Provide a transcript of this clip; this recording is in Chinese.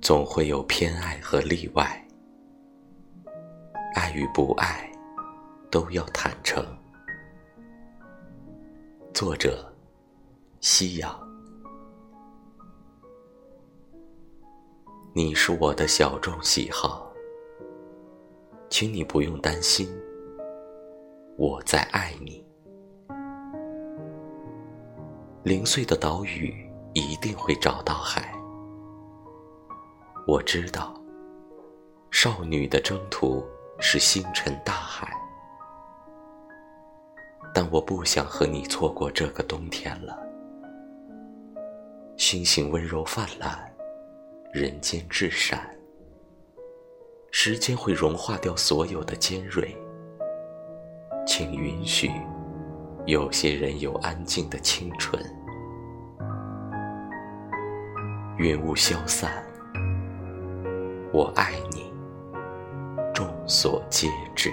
总会有偏爱和例外，爱与不爱都要坦诚。作者：夕阳。你是我的小众喜好，请你不用担心，我在爱你。零碎的岛屿一定会找到海。我知道，少女的征途是星辰大海，但我不想和你错过这个冬天了。星星温柔泛滥，人间至善。时间会融化掉所有的尖锐，请允许有些人有安静的清纯。云雾消散。我爱你，众所皆知。